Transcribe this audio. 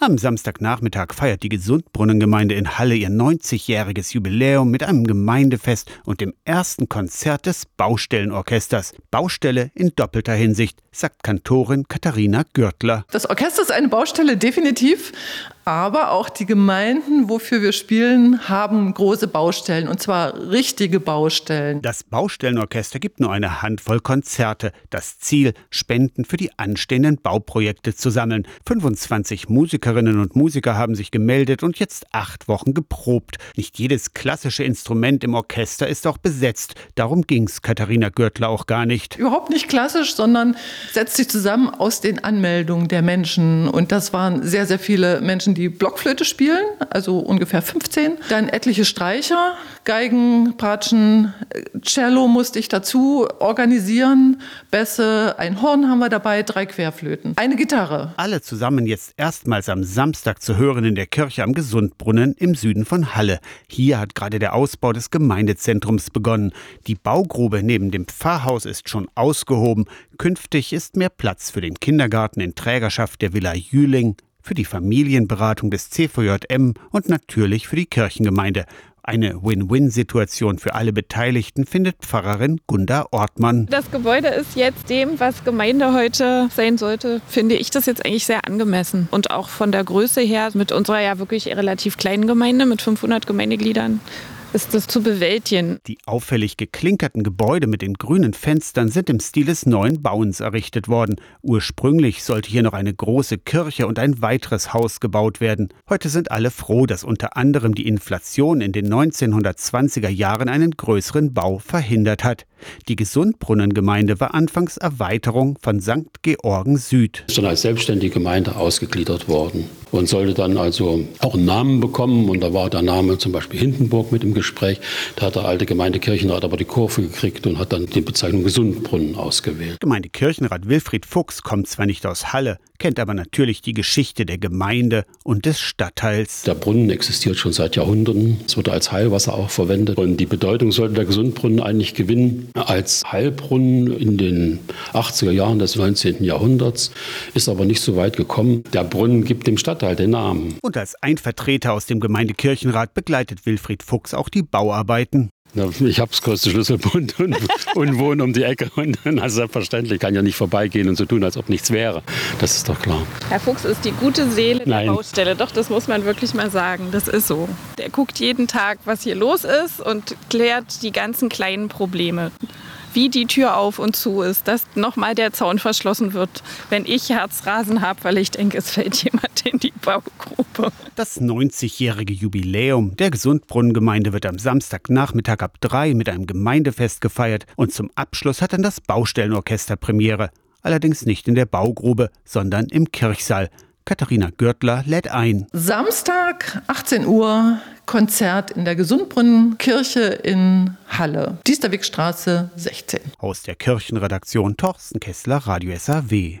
Am Samstagnachmittag feiert die Gesundbrunnengemeinde in Halle ihr 90-jähriges Jubiläum mit einem Gemeindefest und dem ersten Konzert des Baustellenorchesters. Baustelle in doppelter Hinsicht, sagt Kantorin Katharina Gürtler. Das Orchester ist eine Baustelle, definitiv. Aber auch die Gemeinden, wofür wir spielen, haben große Baustellen und zwar richtige Baustellen. Das Baustellenorchester gibt nur eine Handvoll Konzerte. Das Ziel, Spenden für die anstehenden Bauprojekte zu sammeln. 25 Musikerinnen und Musiker haben sich gemeldet und jetzt acht Wochen geprobt. Nicht jedes klassische Instrument im Orchester ist auch besetzt. Darum ging's Katharina Gürtler auch gar nicht. Überhaupt nicht klassisch, sondern setzt sich zusammen aus den Anmeldungen der Menschen. Und das waren sehr, sehr viele Menschen, die Blockflöte spielen, also ungefähr 15. Dann etliche Streicher, Geigen, Bratschen, Cello musste ich dazu organisieren, Bässe, ein Horn haben wir dabei, drei Querflöten, eine Gitarre. Alle zusammen jetzt erstmals am Samstag zu hören in der Kirche am Gesundbrunnen im Süden von Halle. Hier hat gerade der Ausbau des Gemeindezentrums begonnen. Die Baugrube neben dem Pfarrhaus ist schon ausgehoben. Künftig ist mehr Platz für den Kindergarten in Trägerschaft der Villa Jüling, für die Familienberatung des CVJM und natürlich für die Kirchengemeinde. Eine Win-Win-Situation für alle Beteiligten findet Pfarrerin Gunda Ortmann. Das Gebäude ist jetzt dem, was Gemeinde heute sein sollte, finde ich das jetzt eigentlich sehr angemessen. Und auch von der Größe her mit unserer ja wirklich relativ kleinen Gemeinde mit 500 Gemeindegliedern ist das zu bewältigen. Die auffällig geklinkerten Gebäude mit den grünen Fenstern sind im Stil des neuen Bauens errichtet worden. Ursprünglich sollte hier noch eine große Kirche und ein weiteres Haus gebaut werden. Heute sind alle froh, dass unter anderem die Inflation in den 1920er Jahren einen größeren Bau verhindert hat. Die Gesundbrunnengemeinde war anfangs Erweiterung von St. Georgen Süd. Ist dann als selbstständige Gemeinde ausgegliedert worden und sollte dann also auch einen Namen bekommen. Und da war der Name zum Beispiel Hindenburg mit im Gespräch. Da hat der alte Gemeindekirchenrat aber die Kurve gekriegt und hat dann die Bezeichnung Gesundbrunnen ausgewählt. Gemeindekirchenrat Wilfried Fuchs kommt zwar nicht aus Halle, kennt aber natürlich die Geschichte der Gemeinde und des Stadtteils. Der Brunnen existiert schon seit Jahrhunderten. Es wurde als Heilwasser auch verwendet. Und die Bedeutung sollte der Gesundbrunnen eigentlich gewinnen. Als Heilbrunnen in den 80er Jahren des 19. Jahrhunderts ist aber nicht so weit gekommen. Der Brunnen gibt dem Stadtteil den Namen. Und als ein Vertreter aus dem Gemeindekirchenrat begleitet Wilfried Fuchs auch die Bauarbeiten. Ich habe das größte Schlüsselbund und, und wohne um die Ecke. Und also selbstverständlich kann ja nicht vorbeigehen und so tun, als ob nichts wäre. Das ist doch klar. Herr Fuchs ist die gute Seele der Nein. Baustelle. Doch, das muss man wirklich mal sagen. Das ist so. Der guckt jeden Tag, was hier los ist und klärt die ganzen kleinen Probleme wie die Tür auf und zu ist, dass nochmal der Zaun verschlossen wird, wenn ich Herzrasen habe, weil ich denke, es fällt jemand in die Baugruppe. Das 90-jährige Jubiläum der Gesundbrunnengemeinde wird am Samstagnachmittag ab drei mit einem Gemeindefest gefeiert und zum Abschluss hat dann das Baustellenorchester Premiere. Allerdings nicht in der Baugrube, sondern im Kirchsaal. Katharina Görtler lädt ein. Samstag, 18 Uhr, Konzert in der Gesundbrunnenkirche in Halle, Diesterwegstraße 16. Aus der Kirchenredaktion Torsten Kessler, Radio SAW.